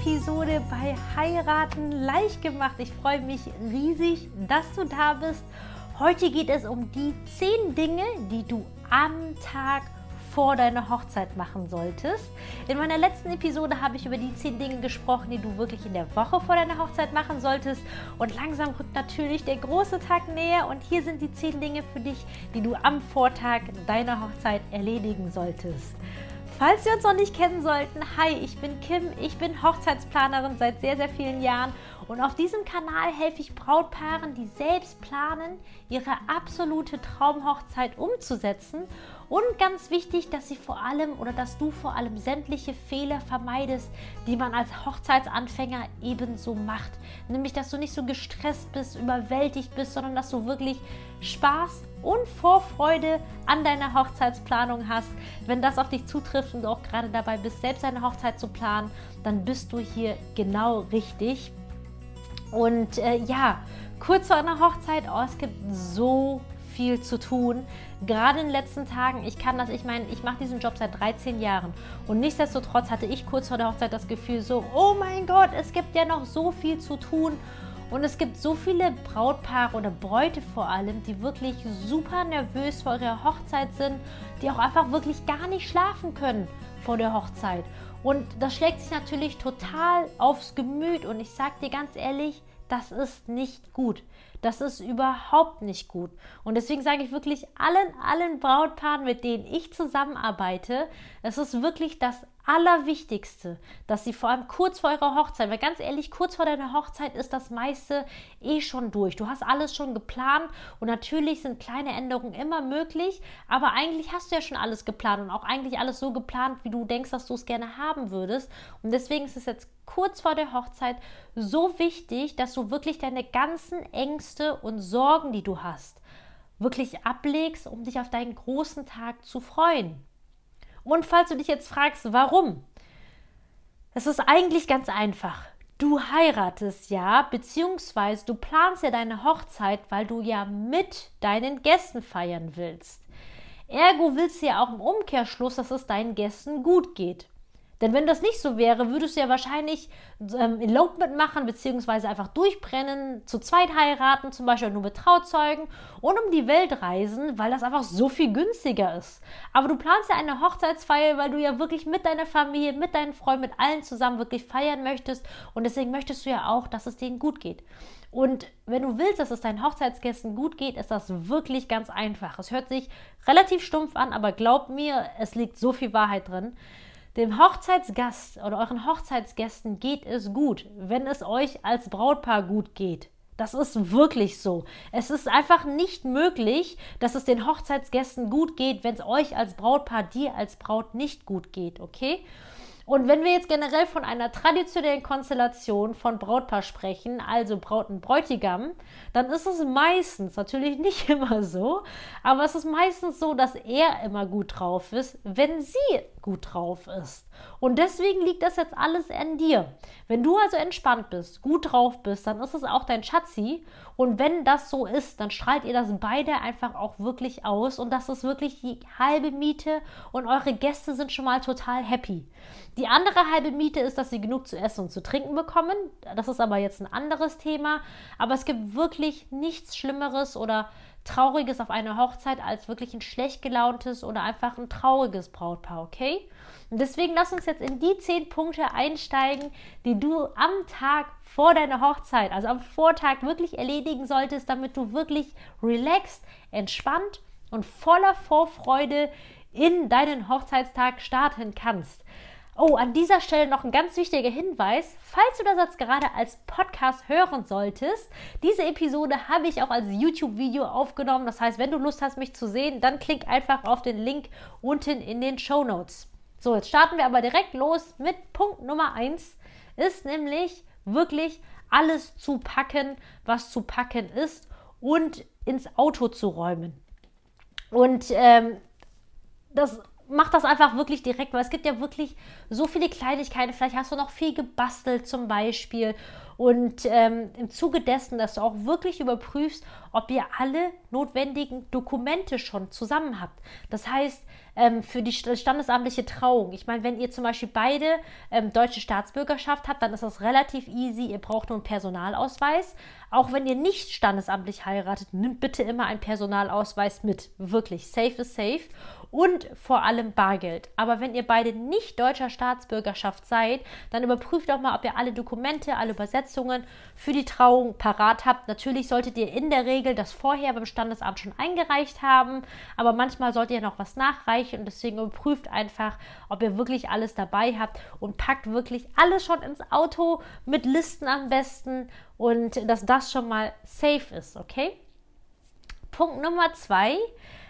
Episode bei Heiraten leicht gemacht. Ich freue mich riesig, dass du da bist. Heute geht es um die zehn Dinge, die du am Tag vor deiner Hochzeit machen solltest. In meiner letzten Episode habe ich über die zehn Dinge gesprochen, die du wirklich in der Woche vor deiner Hochzeit machen solltest. Und langsam rückt natürlich der große Tag näher. Und hier sind die zehn Dinge für dich, die du am Vortag deiner Hochzeit erledigen solltest. Falls wir uns noch nicht kennen sollten, hi, ich bin Kim, ich bin Hochzeitsplanerin seit sehr, sehr vielen Jahren und auf diesem Kanal helfe ich Brautpaaren, die selbst planen, ihre absolute Traumhochzeit umzusetzen und ganz wichtig, dass sie vor allem oder dass du vor allem sämtliche Fehler vermeidest, die man als Hochzeitsanfänger ebenso macht. Nämlich, dass du nicht so gestresst bist, überwältigt bist, sondern dass du wirklich Spaß und Vorfreude an deiner Hochzeitsplanung hast. Wenn das auf dich zutrifft und du auch gerade dabei bist, selbst eine Hochzeit zu planen, dann bist du hier genau richtig. Und äh, ja, kurz vor einer Hochzeit, oh, es gibt so viel zu tun. Gerade in den letzten Tagen, ich kann das, ich meine, ich mache diesen Job seit 13 Jahren und nichtsdestotrotz hatte ich kurz vor der Hochzeit das Gefühl so, oh mein Gott, es gibt ja noch so viel zu tun und es gibt so viele Brautpaare oder Bräute vor allem, die wirklich super nervös vor ihrer Hochzeit sind, die auch einfach wirklich gar nicht schlafen können vor der Hochzeit. Und das schlägt sich natürlich total aufs Gemüt und ich sage dir ganz ehrlich, das ist nicht gut. Das ist überhaupt nicht gut. Und deswegen sage ich wirklich allen, allen Brautpaaren, mit denen ich zusammenarbeite, es ist wirklich das Allerwichtigste, dass sie vor allem kurz vor ihrer Hochzeit, weil ganz ehrlich, kurz vor deiner Hochzeit ist das meiste eh schon durch. Du hast alles schon geplant und natürlich sind kleine Änderungen immer möglich, aber eigentlich hast du ja schon alles geplant und auch eigentlich alles so geplant, wie du denkst, dass du es gerne haben würdest. Und deswegen ist es jetzt kurz vor der Hochzeit so wichtig, dass du wirklich deine ganzen Ängste und Sorgen, die du hast, wirklich ablegst, um dich auf deinen großen Tag zu freuen. Und falls du dich jetzt fragst, warum? Es ist eigentlich ganz einfach. Du heiratest ja, beziehungsweise du planst ja deine Hochzeit, weil du ja mit deinen Gästen feiern willst. Ergo willst du ja auch im Umkehrschluss, dass es deinen Gästen gut geht. Denn wenn das nicht so wäre, würdest du ja wahrscheinlich ähm, Elopement machen, beziehungsweise einfach durchbrennen, zu zweit heiraten, zum Beispiel nur mit Trauzeugen und um die Welt reisen, weil das einfach so viel günstiger ist. Aber du planst ja eine Hochzeitsfeier, weil du ja wirklich mit deiner Familie, mit deinen Freunden, mit allen zusammen wirklich feiern möchtest und deswegen möchtest du ja auch, dass es denen gut geht. Und wenn du willst, dass es deinen Hochzeitsgästen gut geht, ist das wirklich ganz einfach. Es hört sich relativ stumpf an, aber glaub mir, es liegt so viel Wahrheit drin. Dem Hochzeitsgast oder euren Hochzeitsgästen geht es gut, wenn es euch als Brautpaar gut geht. Das ist wirklich so. Es ist einfach nicht möglich, dass es den Hochzeitsgästen gut geht, wenn es euch als Brautpaar, dir als Braut nicht gut geht, okay? Und wenn wir jetzt generell von einer traditionellen Konstellation von Brautpaar sprechen, also Braut und Bräutigam, dann ist es meistens, natürlich nicht immer so, aber es ist meistens so, dass er immer gut drauf ist, wenn sie gut drauf ist. Und deswegen liegt das jetzt alles an dir. Wenn du also entspannt bist, gut drauf bist, dann ist es auch dein Schatzi. Und wenn das so ist, dann strahlt ihr das beide einfach auch wirklich aus. Und das ist wirklich die halbe Miete. Und eure Gäste sind schon mal total happy. Die andere halbe Miete ist, dass sie genug zu essen und zu trinken bekommen. Das ist aber jetzt ein anderes Thema. Aber es gibt wirklich nichts Schlimmeres oder Trauriges auf einer Hochzeit als wirklich ein schlecht gelauntes oder einfach ein trauriges Brautpaar, okay? Und deswegen lass uns jetzt in die zehn Punkte einsteigen, die du am Tag vor deiner Hochzeit, also am Vortag wirklich erledigen solltest, damit du wirklich relaxed, entspannt und voller Vorfreude in deinen Hochzeitstag starten kannst. Oh, an dieser Stelle noch ein ganz wichtiger Hinweis. Falls du das jetzt gerade als Podcast hören solltest, diese Episode habe ich auch als YouTube-Video aufgenommen. Das heißt, wenn du Lust hast, mich zu sehen, dann klick einfach auf den Link unten in den Show Notes. So, jetzt starten wir aber direkt los mit Punkt Nummer 1. Ist nämlich wirklich alles zu packen, was zu packen ist und ins Auto zu räumen. Und ähm, das mach das einfach wirklich direkt, weil es gibt ja wirklich so viele Kleinigkeiten. Vielleicht hast du noch viel gebastelt zum Beispiel. Und ähm, im Zuge dessen, dass du auch wirklich überprüfst, ob ihr alle notwendigen Dokumente schon zusammen habt. Das heißt, ähm, für die standesamtliche Trauung. Ich meine, wenn ihr zum Beispiel beide ähm, deutsche Staatsbürgerschaft habt, dann ist das relativ easy. Ihr braucht nur einen Personalausweis. Auch wenn ihr nicht standesamtlich heiratet, nimmt bitte immer einen Personalausweis mit. Wirklich, safe is safe und vor allem Bargeld. Aber wenn ihr beide nicht deutscher Staatsbürgerschaft seid, dann überprüft auch mal, ob ihr alle Dokumente, alle Übersetzungen für die Trauung parat habt. Natürlich solltet ihr in der Regel das vorher beim Standesamt schon eingereicht haben, aber manchmal solltet ihr noch was nachreichen und deswegen überprüft einfach, ob ihr wirklich alles dabei habt und packt wirklich alles schon ins Auto mit Listen am besten und dass das schon mal safe ist, okay? Punkt Nummer zwei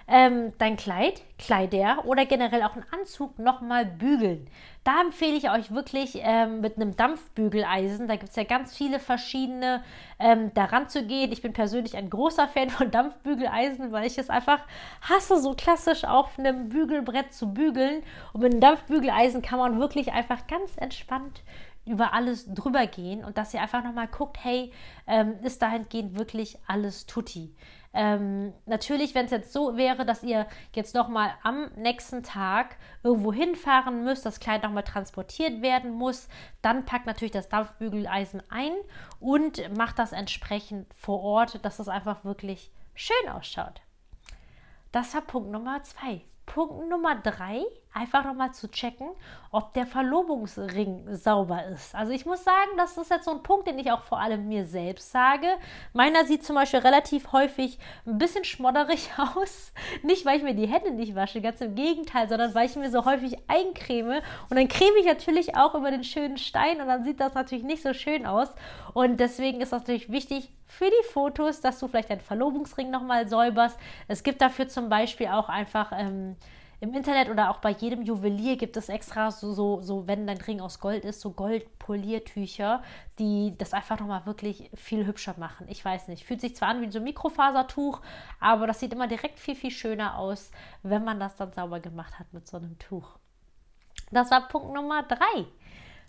ähm, dein Kleid, Kleider oder generell auch einen Anzug nochmal bügeln. Da empfehle ich euch wirklich ähm, mit einem Dampfbügeleisen, da gibt es ja ganz viele verschiedene, ähm, daran zu gehen. Ich bin persönlich ein großer Fan von Dampfbügeleisen, weil ich es einfach hasse, so klassisch auf einem Bügelbrett zu bügeln. Und mit einem Dampfbügeleisen kann man wirklich einfach ganz entspannt über alles drüber gehen und dass ihr einfach nochmal guckt, hey, ähm, ist dahingehend wirklich alles tutti. Ähm, natürlich, wenn es jetzt so wäre, dass ihr jetzt nochmal am nächsten Tag irgendwo hinfahren müsst, das Kleid nochmal transportiert werden muss, dann packt natürlich das Dampfbügeleisen ein und macht das entsprechend vor Ort, dass es einfach wirklich schön ausschaut. Das war Punkt Nummer zwei. Punkt Nummer drei, einfach nochmal zu checken, ob der Verlobungsring sauber ist. Also ich muss sagen, das ist jetzt so ein Punkt, den ich auch vor allem mir selbst sage. Meiner sieht zum Beispiel relativ häufig ein bisschen schmodderig aus. Nicht, weil ich mir die Hände nicht wasche, ganz im Gegenteil, sondern weil ich mir so häufig eincreme. Und dann creme ich natürlich auch über den schönen Stein und dann sieht das natürlich nicht so schön aus. Und deswegen ist das natürlich wichtig, für die Fotos, dass du vielleicht deinen Verlobungsring nochmal säuberst. Es gibt dafür zum Beispiel auch einfach ähm, im Internet oder auch bei jedem Juwelier gibt es extra so, so, so, wenn dein Ring aus Gold ist, so Goldpoliertücher, die das einfach nochmal wirklich viel hübscher machen. Ich weiß nicht. Fühlt sich zwar an wie so ein Mikrofasertuch, aber das sieht immer direkt viel, viel schöner aus, wenn man das dann sauber gemacht hat mit so einem Tuch. Das war Punkt Nummer drei.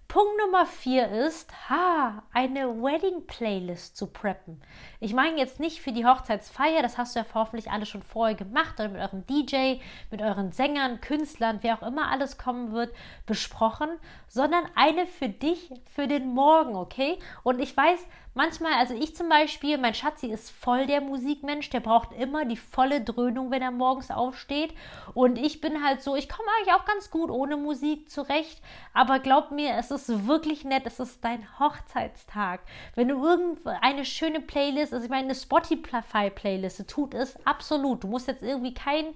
Punkt Nummer vier ist, ha, eine Wedding-Playlist zu preppen. Ich meine jetzt nicht für die Hochzeitsfeier, das hast du ja hoffentlich alle schon vorher gemacht oder mit eurem DJ, mit euren Sängern, Künstlern, wer auch immer alles kommen wird, besprochen, sondern eine für dich, für den Morgen, okay? Und ich weiß, manchmal, also ich zum Beispiel, mein Schatzi ist voll der Musikmensch, der braucht immer die volle Dröhnung, wenn er morgens aufsteht. Und ich bin halt so, ich komme eigentlich auch ganz gut ohne Musik zurecht. Aber glaub mir, es ist wirklich nett, es ist dein Hochzeitstag. Wenn du irgendeine schöne Playlist, also ich meine, eine Spotify-Playlist tut es absolut. Du musst jetzt irgendwie kein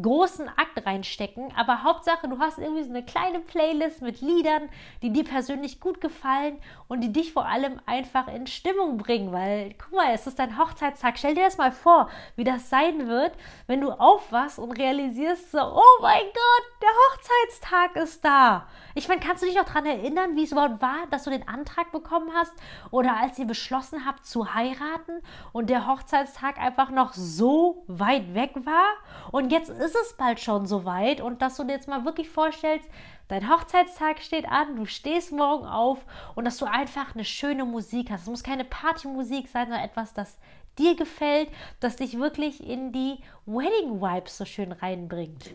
großen Akt reinstecken, aber Hauptsache, du hast irgendwie so eine kleine Playlist mit Liedern, die dir persönlich gut gefallen und die dich vor allem einfach in Stimmung bringen, weil guck mal, es ist dein Hochzeitstag. Stell dir das mal vor, wie das sein wird, wenn du aufwachst und realisierst so, oh mein Gott, der Hochzeitstag ist da. Ich meine, kannst du dich noch daran erinnern, wie es überhaupt war, dass du den Antrag bekommen hast oder als ihr beschlossen habt zu heiraten und der Hochzeitstag einfach noch so weit weg war und jetzt ist es bald schon so weit und dass du dir jetzt mal wirklich vorstellst, dein Hochzeitstag steht an, du stehst morgen auf und dass du einfach eine schöne Musik hast. Es muss keine Partymusik sein, sondern etwas, das dir gefällt, das dich wirklich in die Wedding Vibes so schön reinbringt.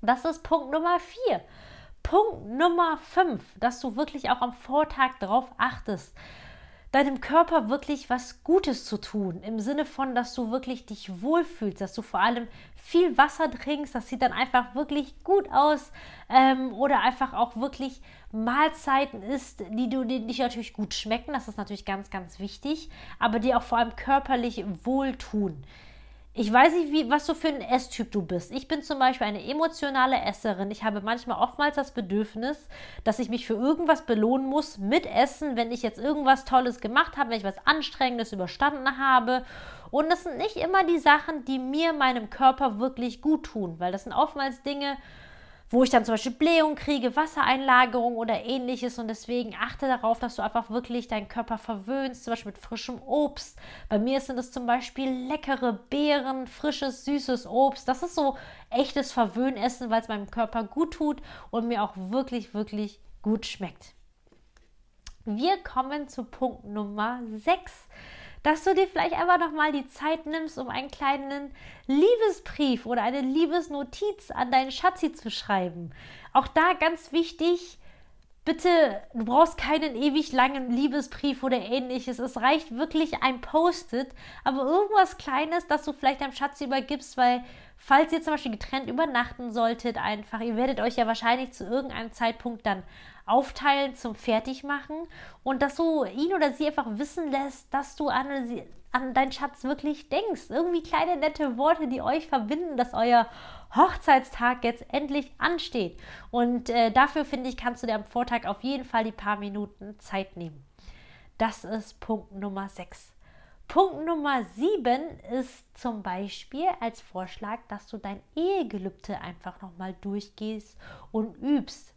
Das ist Punkt Nummer 4. Punkt Nummer 5, dass du wirklich auch am Vortag darauf achtest, deinem Körper wirklich was Gutes zu tun. Im Sinne von, dass du wirklich dich wohlfühlst, dass du vor allem viel Wasser trinkst. Das sieht dann einfach wirklich gut aus. Ähm, oder einfach auch wirklich Mahlzeiten isst, die du dich natürlich gut schmecken. Das ist natürlich ganz, ganz wichtig. Aber die auch vor allem körperlich wohltun. Ich weiß nicht, wie, was du für ein Esstyp du bist. Ich bin zum Beispiel eine emotionale Esserin. Ich habe manchmal oftmals das Bedürfnis, dass ich mich für irgendwas belohnen muss mit Essen, wenn ich jetzt irgendwas Tolles gemacht habe, wenn ich was Anstrengendes überstanden habe. Und das sind nicht immer die Sachen, die mir, meinem Körper wirklich gut tun, weil das sind oftmals Dinge, wo ich dann zum Beispiel Blähung kriege, Wassereinlagerung oder ähnliches. Und deswegen achte darauf, dass du einfach wirklich deinen Körper verwöhnst, zum Beispiel mit frischem Obst. Bei mir sind es zum Beispiel leckere Beeren, frisches, süßes Obst. Das ist so echtes Verwöhnessen, weil es meinem Körper gut tut und mir auch wirklich, wirklich gut schmeckt. Wir kommen zu Punkt Nummer 6 dass du dir vielleicht einfach nochmal die Zeit nimmst, um einen kleinen Liebesbrief oder eine Liebesnotiz an deinen Schatzi zu schreiben. Auch da ganz wichtig, bitte, du brauchst keinen ewig langen Liebesbrief oder ähnliches. Es reicht wirklich ein Post-it, aber irgendwas Kleines, das du vielleicht deinem Schatz übergibst, weil falls ihr zum Beispiel getrennt übernachten solltet, einfach, ihr werdet euch ja wahrscheinlich zu irgendeinem Zeitpunkt dann aufteilen zum Fertigmachen und dass du ihn oder sie einfach wissen lässt, dass du an, an deinen Schatz wirklich denkst. Irgendwie kleine nette Worte, die euch verbinden, dass euer Hochzeitstag jetzt endlich ansteht. Und äh, dafür finde ich, kannst du dir am Vortag auf jeden Fall die paar Minuten Zeit nehmen. Das ist Punkt Nummer 6. Punkt Nummer 7 ist zum Beispiel als Vorschlag, dass du dein Ehegelübde einfach nochmal durchgehst und übst.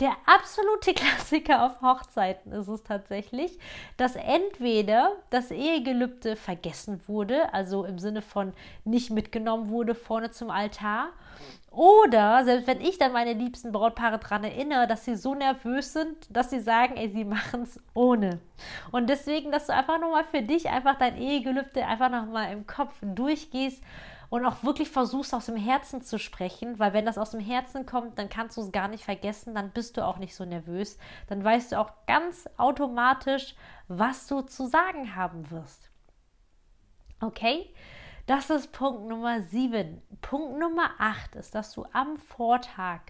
Der absolute Klassiker auf Hochzeiten ist es tatsächlich, dass entweder das Ehegelübde vergessen wurde, also im Sinne von nicht mitgenommen wurde vorne zum Altar, oder selbst wenn ich dann meine liebsten Brautpaare daran erinnere, dass sie so nervös sind, dass sie sagen, ey, sie machen es ohne. Und deswegen, dass du einfach nochmal für dich einfach dein Ehegelübde einfach nochmal im Kopf durchgehst und auch wirklich versuchst aus dem Herzen zu sprechen, weil wenn das aus dem Herzen kommt, dann kannst du es gar nicht vergessen, dann bist du auch nicht so nervös, dann weißt du auch ganz automatisch, was du zu sagen haben wirst. Okay? Das ist Punkt Nummer 7. Punkt Nummer 8 ist, dass du am Vortag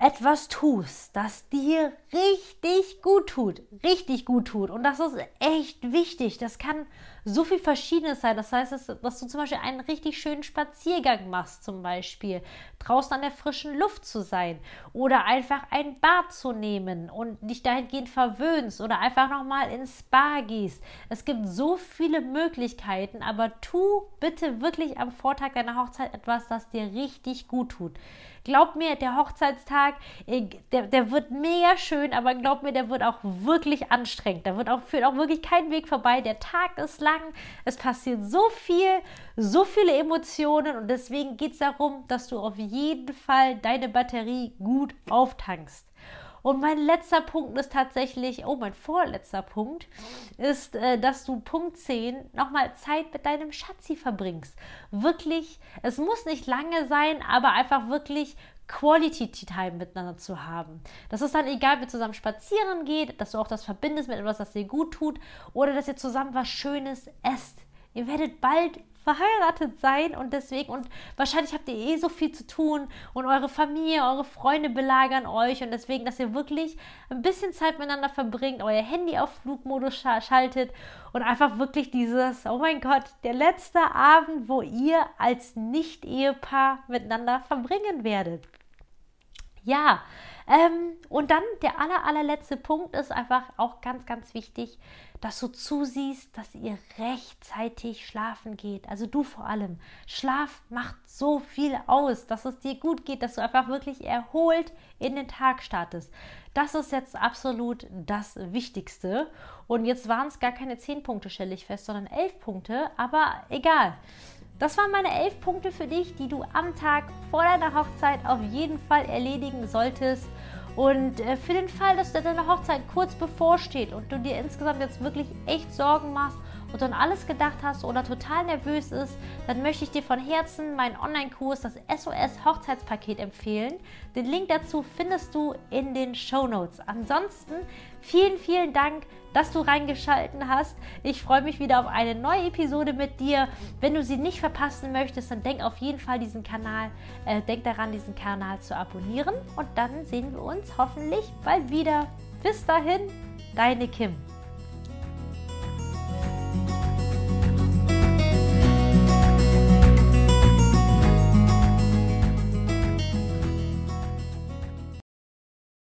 etwas tust, das dir richtig gut tut, richtig gut tut. Und das ist echt wichtig. Das kann so viel Verschiedenes sein. Das heißt, dass, dass, du zum Beispiel einen richtig schönen Spaziergang machst, zum Beispiel draußen an der frischen Luft zu sein oder einfach ein Bad zu nehmen und dich dahingehend verwöhnst oder einfach nochmal ins Spa gehst. Es gibt so viele Möglichkeiten, aber tu bitte wirklich am Vortag deiner Hochzeit etwas, das dir richtig gut tut. Glaub mir, der Hochzeitstag, äh, der, der wird mega schön, aber glaub mir, der wird auch wirklich anstrengend. Da wird auch, führt auch wirklich kein Weg vorbei. Der Tag ist lang, es passiert so viel, so viele Emotionen und deswegen geht es darum, dass du auf jeden Fall deine Batterie gut auftankst. Und mein letzter Punkt ist tatsächlich, oh, mein vorletzter Punkt ist, äh, dass du Punkt 10 nochmal Zeit mit deinem Schatzi verbringst. Wirklich, es muss nicht lange sein, aber einfach wirklich Quality Time miteinander zu haben. Das ist dann egal, ob ihr zusammen spazieren geht, dass du auch das verbindest mit etwas, das dir gut tut oder dass ihr zusammen was Schönes esst. Ihr werdet bald verheiratet sein und deswegen und wahrscheinlich habt ihr eh so viel zu tun und eure Familie, eure Freunde belagern euch und deswegen, dass ihr wirklich ein bisschen Zeit miteinander verbringt, euer Handy auf Flugmodus schaltet und einfach wirklich dieses, oh mein Gott, der letzte Abend, wo ihr als Nicht-Ehepaar miteinander verbringen werdet. Ja, ähm, und dann der aller, allerletzte Punkt ist einfach auch ganz, ganz wichtig, dass du zusiehst, dass ihr rechtzeitig schlafen geht. Also du vor allem. Schlaf macht so viel aus, dass es dir gut geht, dass du einfach wirklich erholt in den Tag startest. Das ist jetzt absolut das Wichtigste. Und jetzt waren es gar keine 10 Punkte, stelle ich fest, sondern 11 Punkte. Aber egal. Das waren meine elf Punkte für dich, die du am Tag vor deiner Hochzeit auf jeden Fall erledigen solltest. Und äh, für den Fall, dass deine Hochzeit kurz bevorsteht und du dir insgesamt jetzt wirklich echt Sorgen machst und an alles gedacht hast oder total nervös ist, dann möchte ich dir von Herzen meinen Online-Kurs, das SOS Hochzeitspaket empfehlen. Den Link dazu findest du in den Show Notes. Ansonsten vielen, vielen Dank, dass du reingeschalten hast. Ich freue mich wieder auf eine neue Episode mit dir. Wenn du sie nicht verpassen möchtest, dann denk auf jeden Fall diesen Kanal, äh, denk daran, diesen Kanal zu abonnieren und dann sehen wir uns hoffentlich bald wieder. Bis dahin, deine Kim.